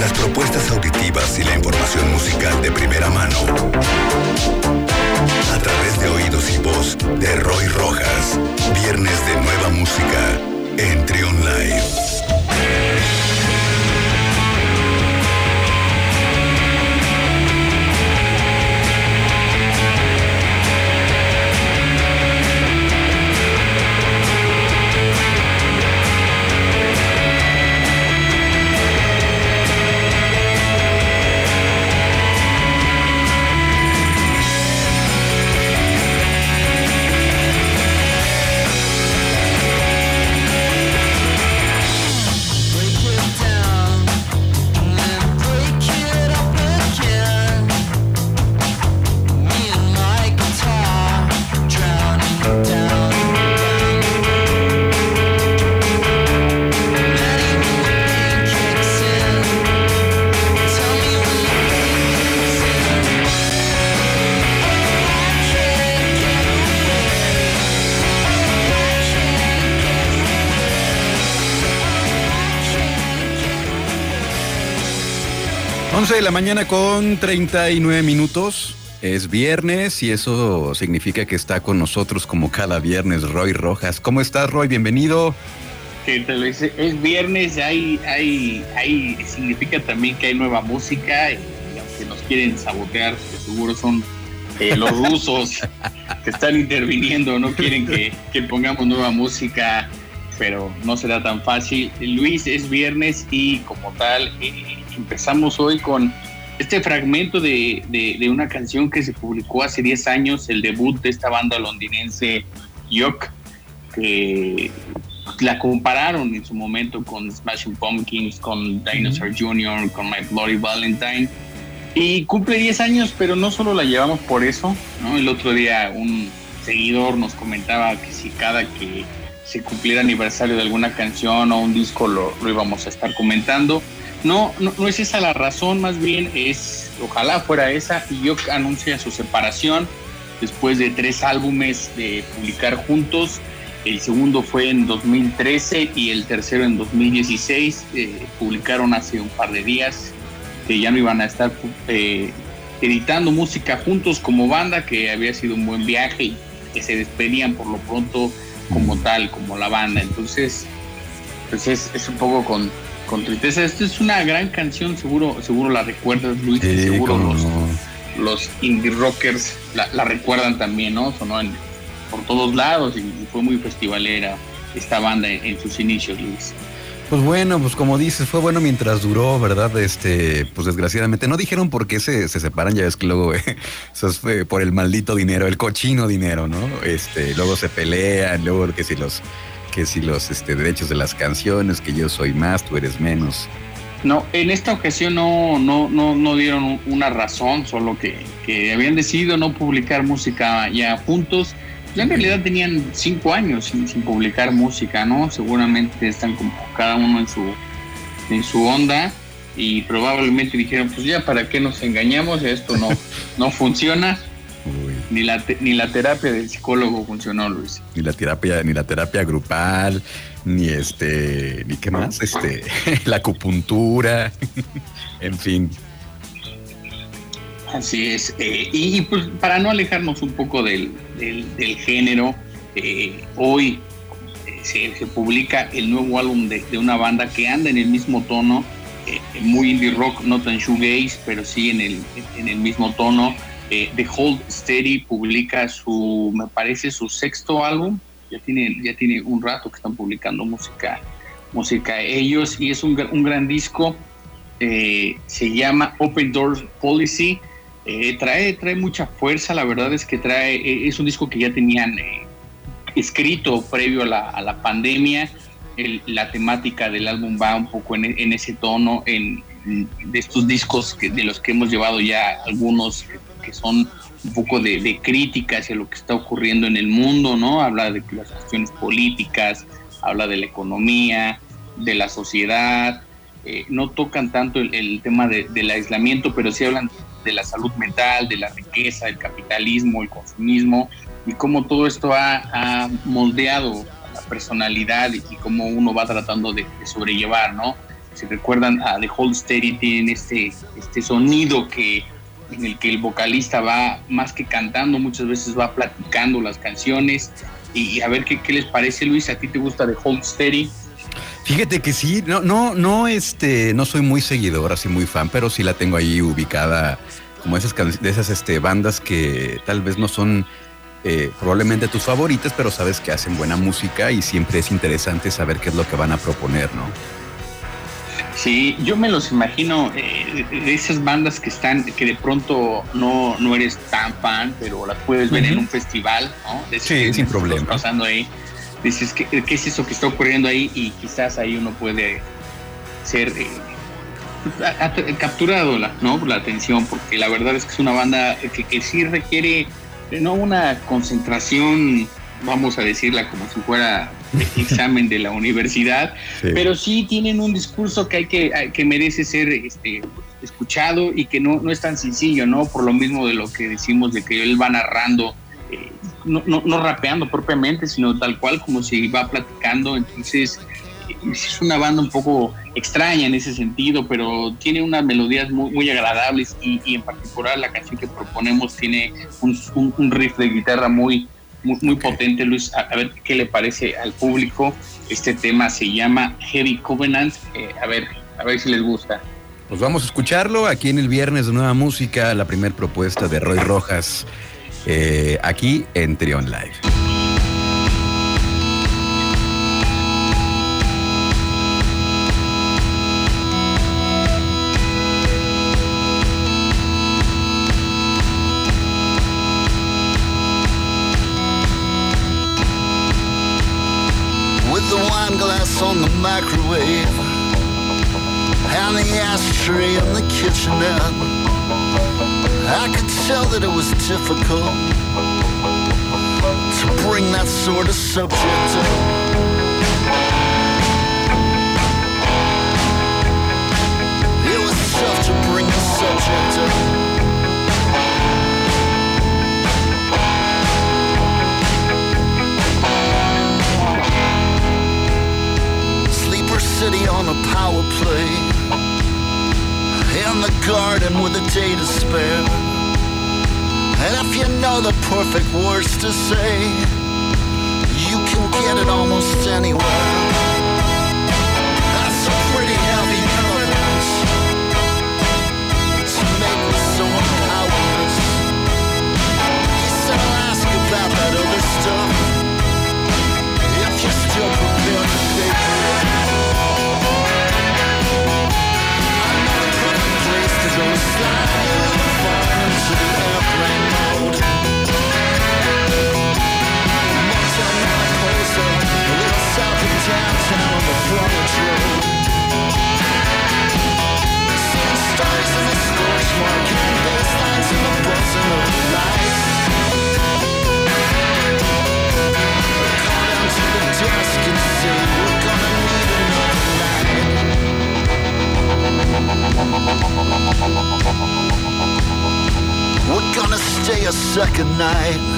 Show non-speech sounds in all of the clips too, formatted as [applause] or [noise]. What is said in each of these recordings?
las propuestas auditivas y la información musical de primera mano. A través de oídos y voz de Roy Rojas. Viernes de nueva música en Trion Live. 11 de la mañana con 39 minutos. Es viernes y eso significa que está con nosotros como cada viernes Roy Rojas. ¿Cómo estás, Roy? Bienvenido. Es viernes, hay, hay, hay, significa también que hay nueva música y aunque nos quieren sabotear, que seguro son eh, los [laughs] rusos que están interviniendo, no quieren que, que pongamos nueva música, pero no será tan fácil. Luis, es viernes y como tal... Eh, empezamos hoy con este fragmento de, de, una canción que se publicó hace 10 años, el debut de esta banda londinense Yok, que la compararon en su momento con Smashing Pumpkins, con Dinosaur Jr., con My Bloody Valentine. Y cumple 10 años, pero no solo la llevamos por eso. ¿no? El otro día un seguidor nos comentaba que si cada que se cumpliera aniversario de alguna canción o un disco lo, lo íbamos a estar comentando. No, no, es esa la razón, más bien es, ojalá fuera esa, y yo anuncia su separación después de tres álbumes de publicar juntos. El segundo fue en 2013 y el tercero en 2016. Eh, publicaron hace un par de días que ya no iban a estar eh, editando música juntos como banda, que había sido un buen viaje y que se despedían por lo pronto como mm. tal, como la banda. Entonces, pues es, es un poco con, con tristeza. Esta es una gran canción, seguro, seguro la recuerdas, Luis, seguro los, los indie rockers la, recuerdan también, ¿no? Sonó por todos lados y, fue muy festivalera esta banda en, sus inicios, Luis. Pues bueno, pues como dices, fue bueno mientras duró, ¿verdad? Este, pues desgraciadamente no dijeron por qué se, se separan, ya ves que luego [laughs] eh, eso fue por el maldito dinero, el cochino dinero, ¿no? Este, luego se pelean, luego que si los que si los este, derechos de las canciones, que yo soy más, tú eres menos. No, en esta ocasión no, no, no, no dieron una razón, solo que, que habían decidido no publicar música ya juntos. Ya en realidad tenían cinco años sin, sin, publicar música, ¿no? Seguramente están como cada uno en su, en su onda y probablemente dijeron, pues ya, ¿para qué nos engañamos? Esto no, [laughs] no funciona ni la, ni la terapia del psicólogo funcionó, Luis. Ni la terapia, ni la terapia grupal, ni este, ni qué más, este, [laughs] la acupuntura, [laughs] en fin. Así es. Eh, y, pues para no alejarnos un poco del, género, eh, hoy eh, se, publica el nuevo álbum de, una banda que anda en el mismo tono, muy indie rock, no tan shoegaze, pero sí en el, en el mismo tono eh, The Hold Steady publica su, me parece, su sexto álbum. Ya tiene, ya tiene un rato que están publicando música, música ellos y es un, un gran disco. Eh, se llama Open Doors Policy. Eh, trae, trae mucha fuerza, la verdad es que trae, es un disco que ya tenían escrito previo a la, a la pandemia. la temática del álbum va un poco en, en ese tono, en, de estos discos de los que hemos llevado ya algunos que son un poco de, crítica hacia lo que está ocurriendo en el mundo, ¿no? Habla de las cuestiones políticas, habla de la economía, de la sociedad, eh, no tocan tanto el, tema del aislamiento, pero sí hablan de la salud mental, de la riqueza, el capitalismo, el consumismo, y cómo todo esto ha, moldeado la personalidad y, cómo uno va tratando de, sobrellevar, ¿no? si recuerdan a The Hold Steady, tienen este, este sonido que en el que el vocalista va más que cantando, muchas veces va platicando las canciones. Y, a ver qué, qué, les parece, Luis. ¿A ti te gusta The Hold Steady? Fíjate que sí, no, no, no, este, no soy muy seguidor, así muy fan, pero sí la tengo ahí ubicada como esas de esas este, bandas que tal vez no son eh, probablemente tus favoritas, pero sabes que hacen buena música y siempre es interesante saber qué es lo que van a proponer, ¿no? Sí, yo me los imagino eh, de esas bandas que están, que de pronto no, no eres tan fan, pero las puedes ver en un festival, ¿no? sí, sin problema. Pasando ahí, dices, ¿qué, ¿qué, es eso que está ocurriendo ahí? Y quizás ahí uno puede ser eh, capturado, ¿no? Por la atención, porque la verdad es que es una banda que, que sí requiere no una concentración, vamos a decirla como si fuera examen de la universidad, [laughs] pero sí tienen un discurso que hay que, que merece ser este, escuchado y que no, no es tan sencillo, ¿no? Por lo mismo de lo que decimos de que él va narrando, eh, no, no, no, rapeando propiamente, sino tal cual como si va platicando, entonces es una banda un poco extraña en ese sentido, pero tiene unas melodías muy, muy agradables y, en particular la canción que proponemos tiene un, riff de guitarra muy, muy, potente. Luis, a, ver qué le parece al público. Este tema se llama Heavy Covenant. Eh, a ver, a ver si les gusta. Pues vamos a escucharlo aquí en el viernes de Nueva Música, la primera propuesta de Roy Rojas, eh, aquí en Trion Live. On the microwave and the ashtray in the kitchenette. I could tell that it was difficult to bring that sort of subject up. It was tough to bring the subject up. City on a power play. In the garden with a day to spare. And if you know the perfect words to say, you can get it almost anywhere. That's a pretty heavy evidence to make us so powerless. He said, I'll ask about that other stuff if you still. fly. Night.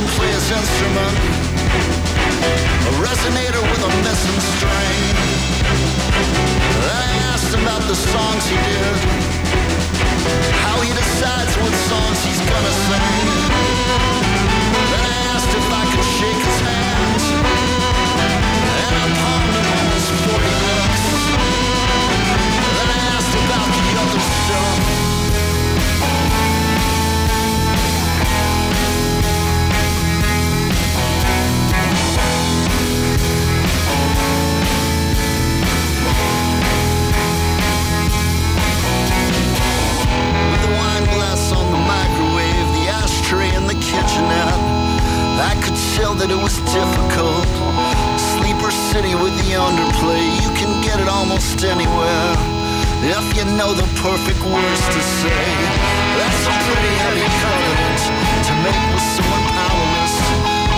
Him play his instrument A resonator with a missing string I asked about the songs he did. How he decides what songs he's gonna sing I could tell that it was difficult. Sleeper city with the underplay, you can get it almost anywhere. If you know the perfect words to say, that's a pretty heavy covenant to make with someone powerless.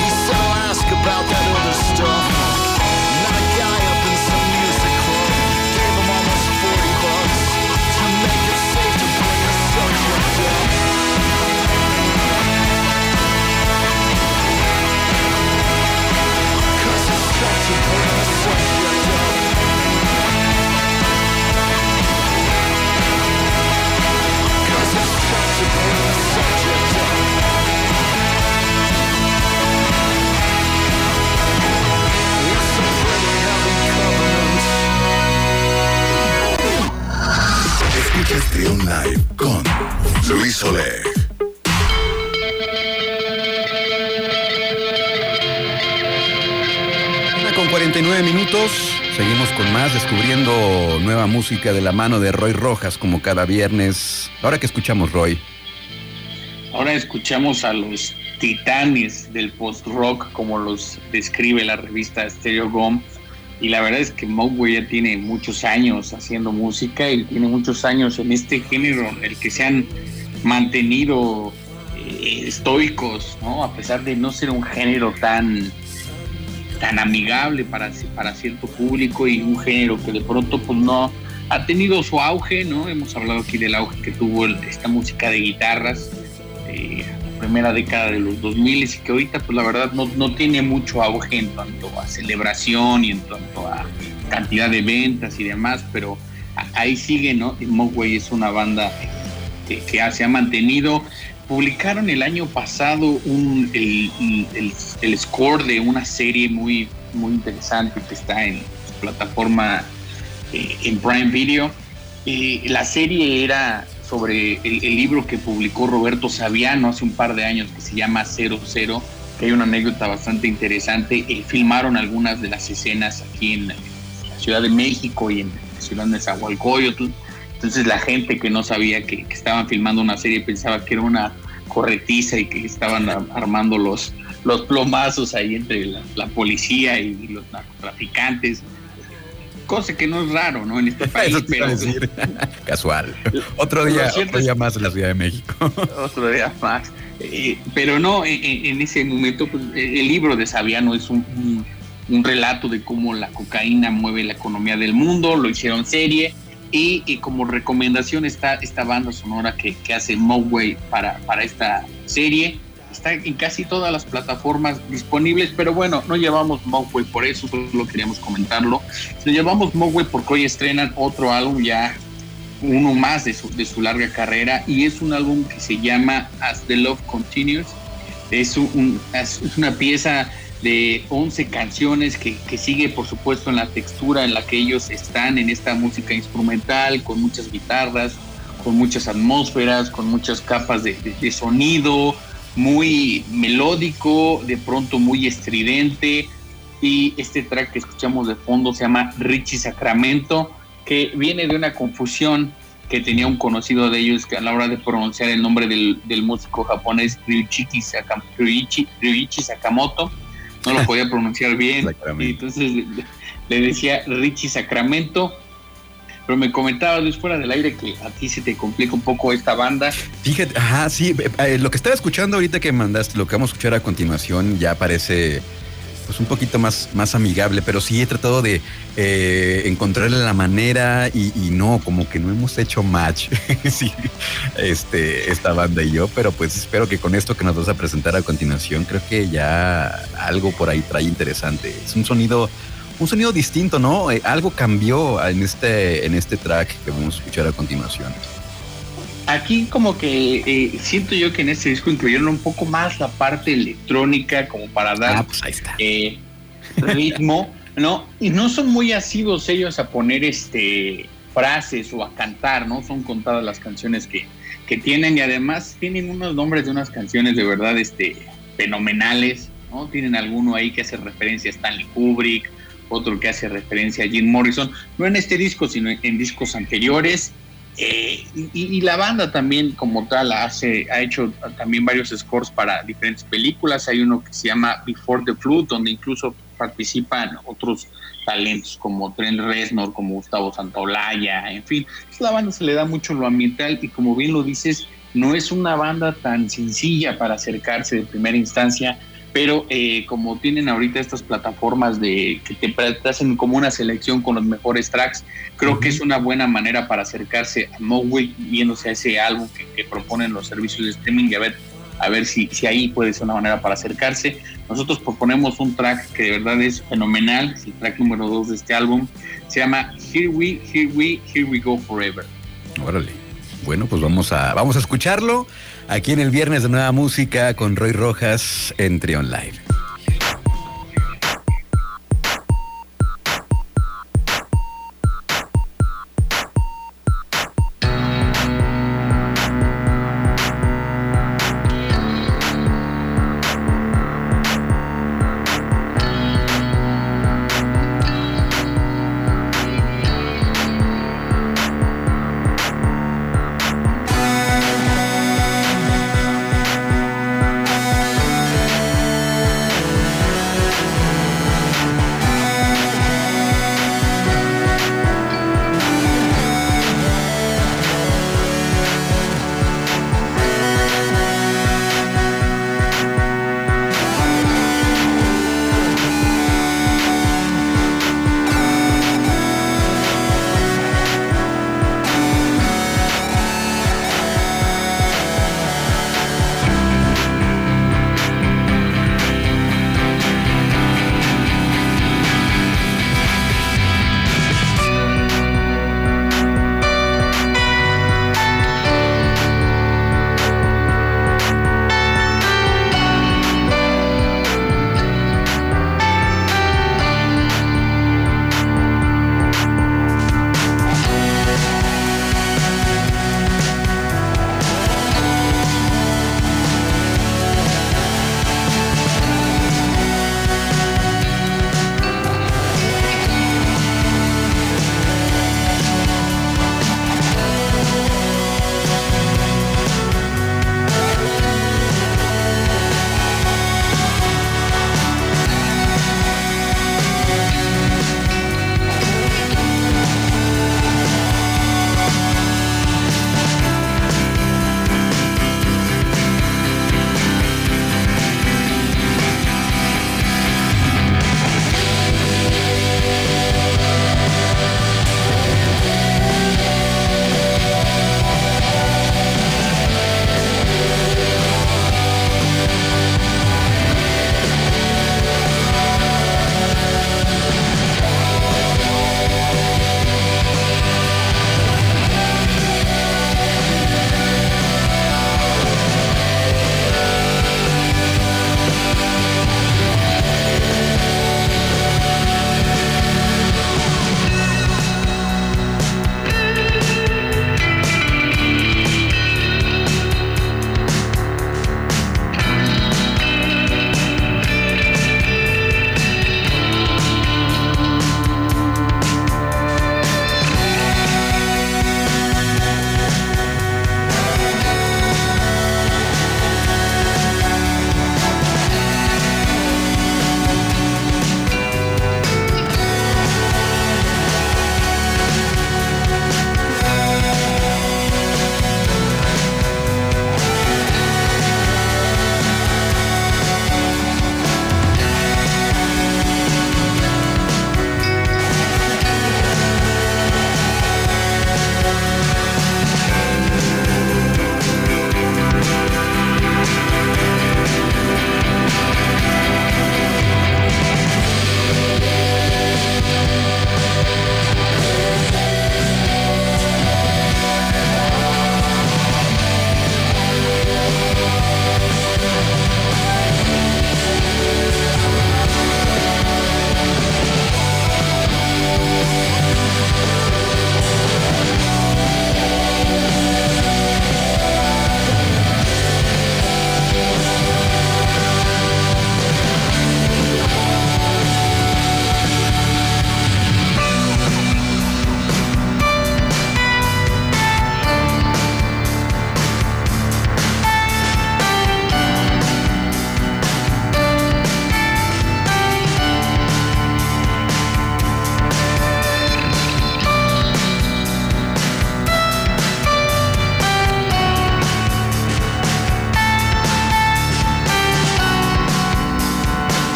He said, I'll ask about that Live con Luis Oleg. con 49 minutos. Seguimos con más, descubriendo nueva música de la mano de Roy Rojas, como cada viernes. Ahora que escuchamos, Roy. Ahora escuchamos a los titanes del post-rock, como los describe la revista Stereo Gom. Y la verdad es que Mogwai ya tiene muchos años haciendo música y tiene muchos años en este género, en el que se han mantenido eh, estoicos, ¿no? A pesar de no ser un género tan tan amigable para, para cierto público y un género que de pronto pues no ha tenido su auge, ¿no? Hemos hablado aquí del auge que tuvo esta música de guitarras, eh, primera década de los 2000 y que ahorita pues la verdad no, no tiene mucho auge en cuanto a celebración y en cuanto a cantidad de ventas y demás, pero ahí sigue, ¿no? Mogwai es una banda que, que se ha mantenido publicaron el año pasado un, el, score de una serie muy, muy interesante que está en plataforma eh, en Prime Video. Eh, la serie era sobre el, libro que publicó Roberto Saviano hace un par de años que se llama Cero Cero, que hay una anécdota bastante interesante. Eh, filmaron algunas de las escenas aquí en la Ciudad de México y en la ciudad de Zahualcoyotl entonces la gente que no sabía que, estaban filmando una serie pensaba que era una corretiza y que estaban armando los, los plomazos ahí entre la, policía y los narcotraficantes. Cosa que no es raro, ¿no? En este país. pero, [laughs] Casual. Otro día, otro día más en la Ciudad de México. [laughs] otro día más. Eh, pero no, en, ese momento, pues, el libro de Saviano es un, un relato de cómo la cocaína mueve la economía del mundo, lo hicieron serie y, como recomendación está esta banda sonora que, que hace Mogwai para, para esta serie. Está en casi todas las plataformas disponibles, pero bueno, no llevamos Mogwai por eso, solo queríamos comentarlo. Lo llevamos Mogwai porque hoy estrenan otro álbum ya, uno más de su, de su larga carrera, y es un álbum que se llama As the Love Continues. Es, un, es una pieza de 11 canciones que, sigue por supuesto en la textura en la que ellos están en esta música instrumental con muchas guitarras, con muchas atmósferas, con muchas capas de, sonido, muy melódico, de pronto muy estridente. Y este track que escuchamos de fondo se llama Richie Sacramento, que viene de una confusión que tenía un conocido de ellos que a la hora de pronunciar el nombre del, músico japonés Ryuichi Sakamoto no lo podía pronunciar bien. [laughs] Y entonces le, decía Richie Sacramento. Pero me comentaba Luis fuera del aire que a ti se te complica un poco esta banda. Fíjate, ajá, sí, eh, eh, lo que estaba escuchando ahorita que mandaste, lo que vamos a escuchar a continuación ya parece pues un poquito más, más amigable, pero sí he tratado de eh, encontrarle la manera y, no, como que no hemos hecho match, [laughs] este, esta banda y yo, pero pues espero que con esto que nos vas a presentar a continuación, creo que ya algo por ahí trae interesante. Es un sonido, un sonido distinto, ¿no? Eh, algo cambió en este, en este track que vamos a escuchar a continuación aquí como que eh, siento yo que en este disco incluyeron un poco más la parte electrónica como para dar ah, pues eh, ritmo, [laughs] ¿no? Y no son muy asidos ellos a poner este frases o a cantar, ¿no? Son contadas las canciones que, que tienen y además tienen unos nombres de unas canciones de verdad este, fenomenales, ¿no? Tienen alguno ahí que hace referencia a Stanley Kubrick, otro que hace referencia a Jim Morrison, no en este disco, sino en discos anteriores Eh, y, la banda también como tal hace, ha hecho también varios scores para diferentes películas. Hay uno que se llama Before the Flood, donde incluso participan otros talentos como Trent Reznor, como Gustavo Santaolalla, en fin. La banda se le da mucho lo ambiental y como bien lo dices, no es una banda tan sencilla para acercarse de primera instancia pero eh, como tienen ahorita estas plataformas de que te hacen como una selección con los mejores tracks, creo que es una buena manera para acercarse a Moway viéndose a ese álbum que, proponen los servicios de streaming y a ver, a ver si, si ahí puede ser una manera para acercarse. Nosotros proponemos un track que de verdad es fenomenal, es el track número 2 de este álbum, se llama Here We, Here We, Here We Go Forever. Órale. Bueno, pues vamos a, vamos a escucharlo aquí en el viernes de Nueva Música con Roy Rojas en Trion Live.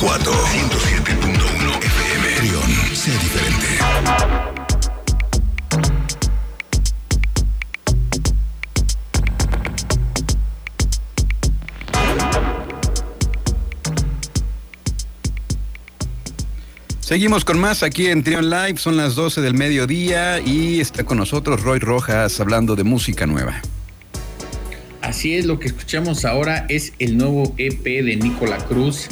Guanajuato 107.1 FM. Trión, sé diferente. Seguimos con más aquí en Trion Live, son las 12 del mediodía y está con nosotros Roy Rojas hablando de música nueva. Así es, lo que escuchamos ahora es el nuevo EP de Nicola Cruz.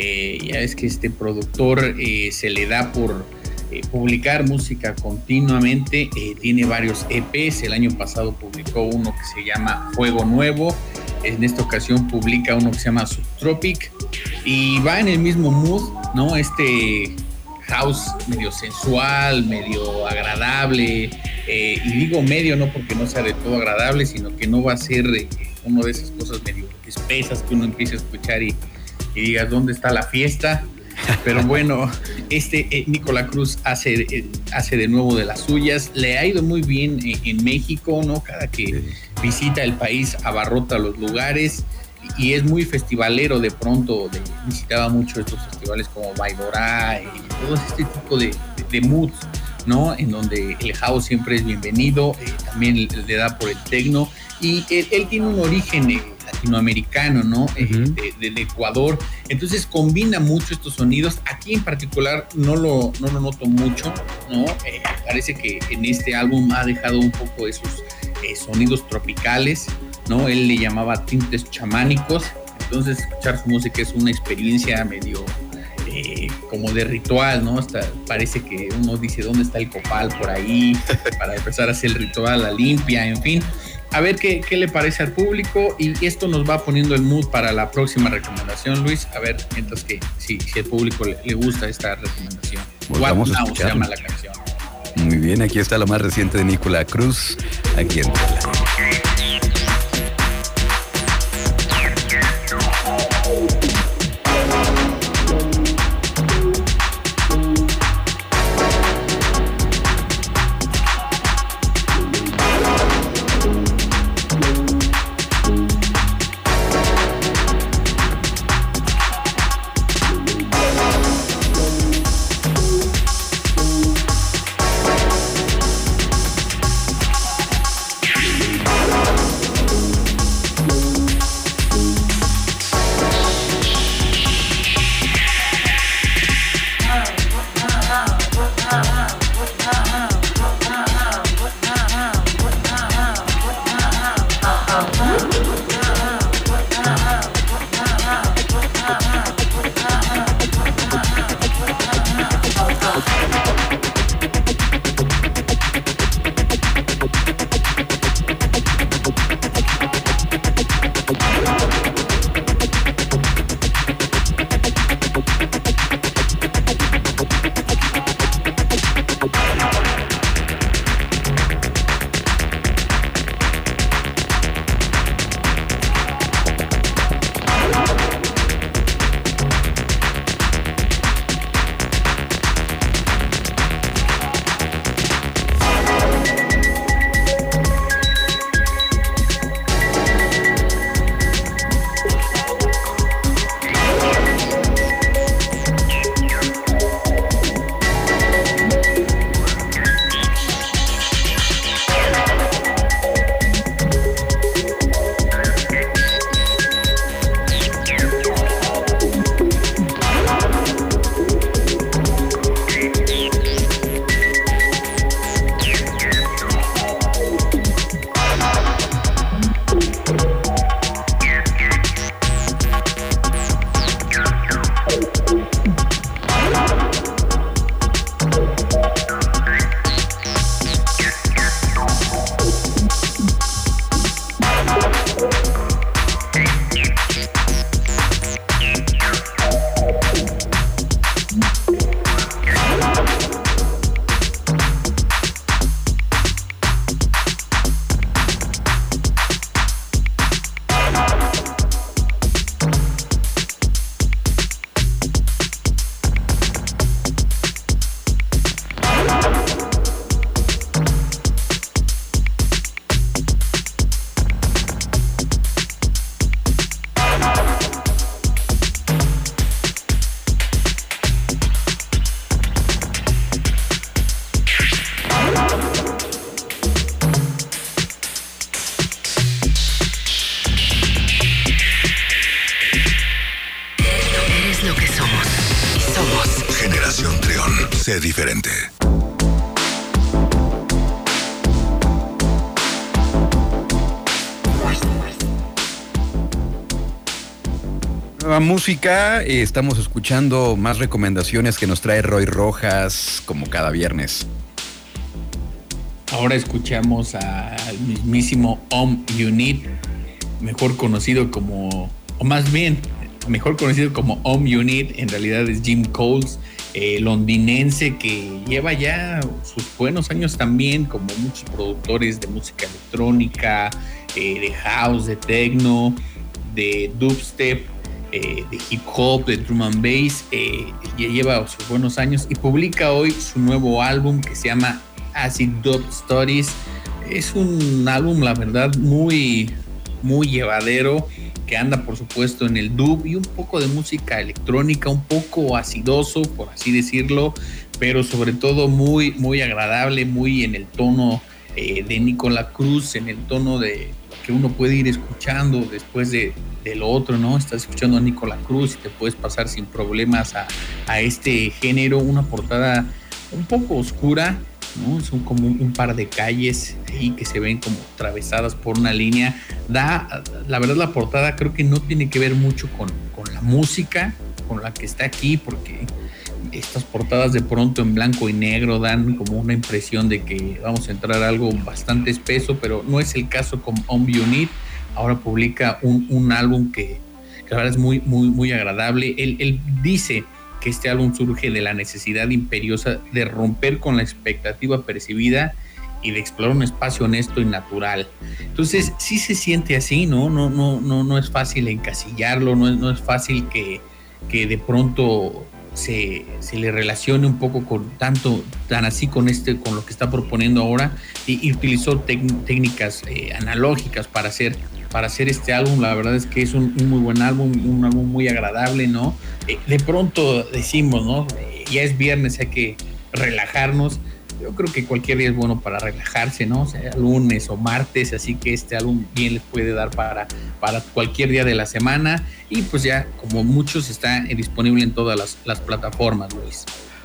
Eh, ya es que este productor eh, se le da por eh, publicar música continuamente, tiene varios EPs, el año pasado publicó uno que se llama Fuego Nuevo, en esta ocasión publica uno que se llama Subtropic. Y va en el mismo mood, ¿no? Este house medio sensual, medio agradable, y digo medio no porque no sea de todo agradable, sino que no va a ser eh, uno de esas cosas medio espesas que uno empieza a escuchar y, digas dónde está la fiesta. Pero bueno, este eh, Nicolás Cruz hace, hace de nuevo de las suyas. Le ha ido muy bien en, México, ¿no? Cada que visita el país abarrota los lugares y es muy festivalero de pronto, visitaba mucho estos festivales como Baidora y todo este tipo de, de, moods, ¿no? En donde el house siempre es bienvenido, eh, también le da por el tecno y él, tiene un origen eh, latinoamericano, ¿no? Eh, de, Ecuador, entonces combina mucho estos sonidos. Aquí en particular no lo, no lo noto mucho, ¿no? parece que en este álbum ha dejado un poco esos sonidos tropicales ¿no? Él le llamaba tintes chamánicos, entonces escuchar su música es una experiencia medio eh, como de ritual, ¿no? Hasta parece que uno dice dónde está el copal por ahí [laughs] para empezar a hacer el ritual, la limpia, en fin. A ver qué, qué le parece al público y esto nos va poniendo el mood para la próxima recomendación, Luis. A ver, mientras que si, si al público le, gusta esta recomendación. Pues What Now se llama la canción. Muy bien, aquí está lo más reciente de Nicola Cruz, aquí en eh, estamos escuchando más recomendaciones que nos trae Roy Rojas como cada viernes. Ahora escuchamos al mismísimo Om Unit, mejor conocido como, o más bien, mejor conocido como Om Unit, en realidad es Jim Coles, eh, londinense que lleva ya sus buenos años también, como muchos productores de música electrónica, eh, de house, de techno, de dubstep, eh, de hip hop, de drum and bass, ya lleva sus buenos años y publica hoy su nuevo álbum que se llama Acid Dub Stories. Es un álbum, la verdad, muy, muy llevadero que anda por supuesto en el dub y un poco de música electrónica, un poco acidoso, por así decirlo, pero sobre todo muy, muy agradable, muy en el tono eh, de Nicola Cruz, en el tono de que uno puede ir escuchando después de, lo otro, ¿no? Estás escuchando a Nicola Cruz y te puedes pasar sin problemas a, a este género, una portada un poco oscura, son como un, par de calles ahí que se ven como atravesadas por una línea. Da, la verdad, la portada creo que no tiene que ver mucho con, con la música, con la que está aquí, porque estas portadas de pronto en blanco y negro dan como una impresión de que vamos a entrar a algo bastante espeso, pero no es el caso con On Unit. Ahora publica un, un álbum que, que, la verdad es muy, muy, muy agradable. Él, él dice que este álbum surge de la necesidad imperiosa de romper con la expectativa percibida y de explorar un espacio honesto y natural. Entonces, sí se siente así, ¿no? No, no, no, no es fácil encasillarlo, no es, no es fácil que, que de pronto se, se, le relacione un poco con tanto, tan así con este, con lo que está proponiendo ahora, y, utilizó técnicas eh, analógicas para hacer para hacer este álbum. La verdad es que es un, muy buen álbum, un álbum muy agradable, ¿no? Eh, de pronto decimos, ¿no? Eh, ya es viernes, hay que relajarnos. Yo creo que cualquier día es bueno para relajarse, ¿no? sea, lunes o martes, así que este álbum bien les puede dar para, para cualquier día de la semana. Y pues ya, como muchos, está disponible en todas las, las plataformas, Luis.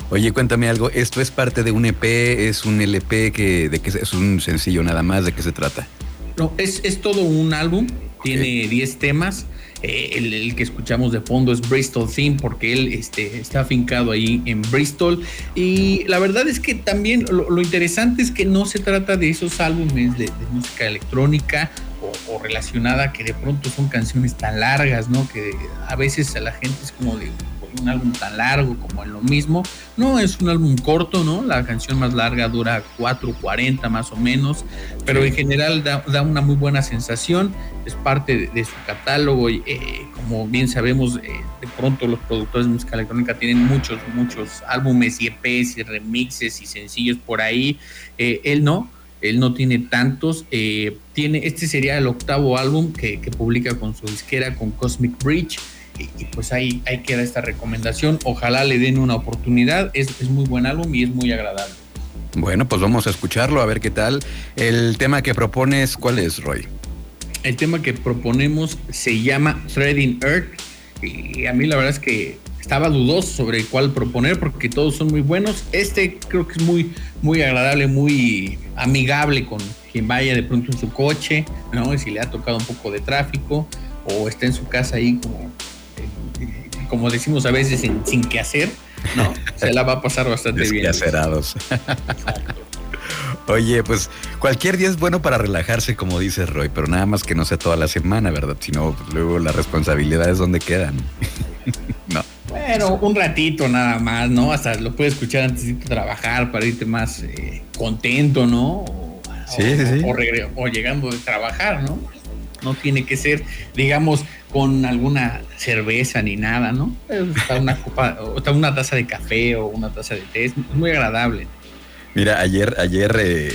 Oye, cuéntame algo, ¿esto es parte de un EP? ¿Es un LP? Que, ¿De qué es un sencillo nada más? ¿De qué se trata? No, es, es todo un álbum, tiene 10 temas. Eh, el, que escuchamos de fondo es Bristol Theme porque él este, está afincado ahí en Bristol. Y la verdad es que también lo, interesante es que no se trata de esos álbumes de, música electrónica o, o, relacionada que de pronto son canciones tan largas, ¿no? Que a veces a la gente es como de un álbum tan largo como en lo mismo. No, es un álbum corto, ¿no? La canción más larga dura 4.40 más o menos, pero en general da, una muy buena sensación, es parte de, su catálogo y eh, como bien sabemos, eh, de pronto los productores de música electrónica tienen muchos, muchos álbumes y EPs y remixes y sencillos por ahí. Eh, él no, él no tiene tantos. tiene, este sería el octavo álbum que, que, publica con su disquera, con Cosmic Bridge y, pues ahí, ahí queda esta recomendación. Ojalá le den una oportunidad. Es, es muy buen álbum y es muy agradable. Bueno, pues vamos a escucharlo, a ver qué tal. El tema que propones, ¿cuál es, Roy? El tema que proponemos se llama Threading Earth. Y a mí la verdad es que estaba dudoso sobre cuál proponer porque todos son muy buenos. Este creo que es muy, muy agradable, muy amigable con quien vaya de pronto en su coche, ¿no? Y si le ha tocado un poco de tráfico o está en su casa ahí como como decimos a veces, sin, que hacer, no, se la va a pasar bastante bien. Oye, pues cualquier día es bueno para relajarse, como dice Roy, pero nada más que no sea toda la semana, ¿verdad? Si no, pues, luego las responsabilidades donde quedan. [laughs] no. Pero un ratito nada más, ¿no? Hasta lo puedes escuchar antes de trabajar para irte más eh, contento, ¿no? sí, sí, sí. o llegando de trabajar, ¿no? No tiene que ser, digamos, con alguna cerveza ni nada, ¿no? Está una copa, o está una taza de café o una taza de té, es muy agradable. Mira, ayer, ayer eh,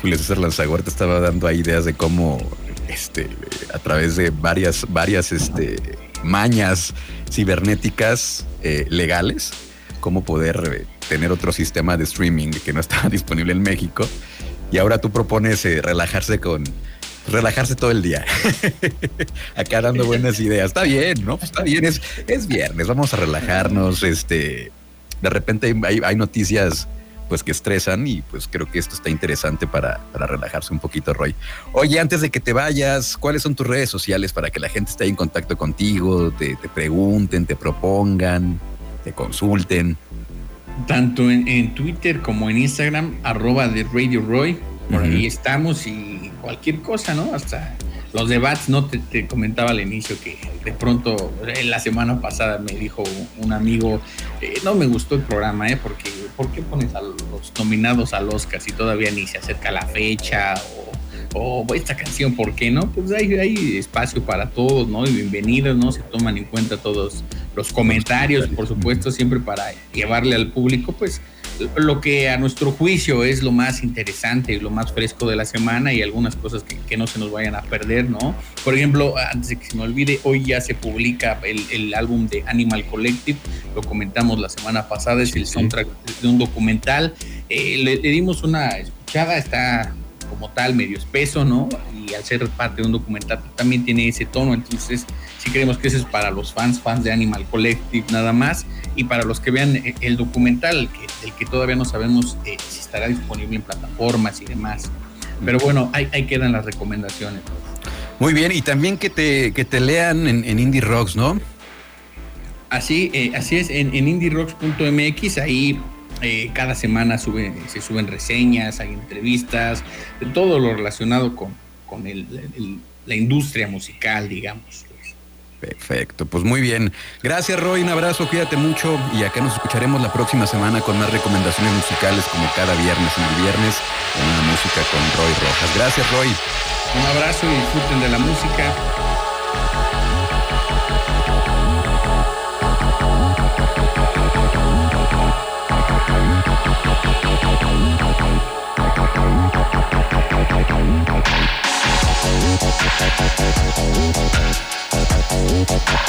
Julio César Lanzagorta estaba dando ideas de cómo, este, a través de varias, varias, este, mañas cibernéticas eh, legales, cómo poder eh, tener otro sistema de streaming que no estaba [laughs] disponible en México. Y ahora tú propones relajarse con relajarse todo el día. [laughs] Acá dando buenas ideas. Está bien, ¿no? Pues está bien, es, es viernes, vamos a relajarnos, este, de repente hay, hay noticias pues que estresan y pues creo que esto está interesante para, para, relajarse un poquito, Roy. Oye, antes de que te vayas, ¿cuáles son tus redes sociales para que la gente esté en contacto contigo, te, te pregunten, te propongan, te consulten? Tanto en, en, Twitter como en Instagram, arroba de Radio Roy, por uh -huh. ahí estamos y cualquier cosa, ¿no? Hasta los debates, ¿no? Te, te, comentaba al inicio que de pronto la semana pasada me dijo un amigo, eh, no me gustó el programa, ¿eh? Porque ¿por qué pones a los nominados al Oscar si todavía ni se acerca la fecha? O, o esta canción, ¿por qué no? Pues hay, hay, espacio para todos, ¿no? Y bienvenidos, ¿no? Se toman en cuenta todos los comentarios, por supuesto, siempre para llevarle al público, pues, lo que a nuestro juicio es lo más interesante y lo más fresco de la semana y algunas cosas que, que, no se nos vayan a perder, ¿no? Por ejemplo, antes de que se me olvide, hoy ya se publica el, el álbum de Animal Collective, lo comentamos la semana pasada, es el soundtrack de un documental, eh, le, le dimos una escuchada, está como tal medio espeso, ¿no? Y al ser parte de un documental también tiene ese tono, entonces sí creemos que ese es para los fans, fans de Animal Collective nada más, y para los que vean el documental, que, el que todavía no sabemos eh, si estará disponible en plataformas y demás. Pero bueno, ahí, ahí quedan las recomendaciones. Muy bien, y también que te, que te lean en, en Indie Rocks, ¿no? Así, eh, así es, en, en indierocks.mx, ahí eh, cada semana sube, se suben reseñas, hay entrevistas, de todo lo relacionado con, con el, el, la industria musical, digamos. Perfecto, pues muy bien. Gracias Roy, un abrazo, cuídate mucho y acá nos escucharemos la próxima semana con más recomendaciones musicales como cada viernes en el viernes en una música con Roy Rojas. Gracias Roy. Un abrazo y disfruten de la música. Thank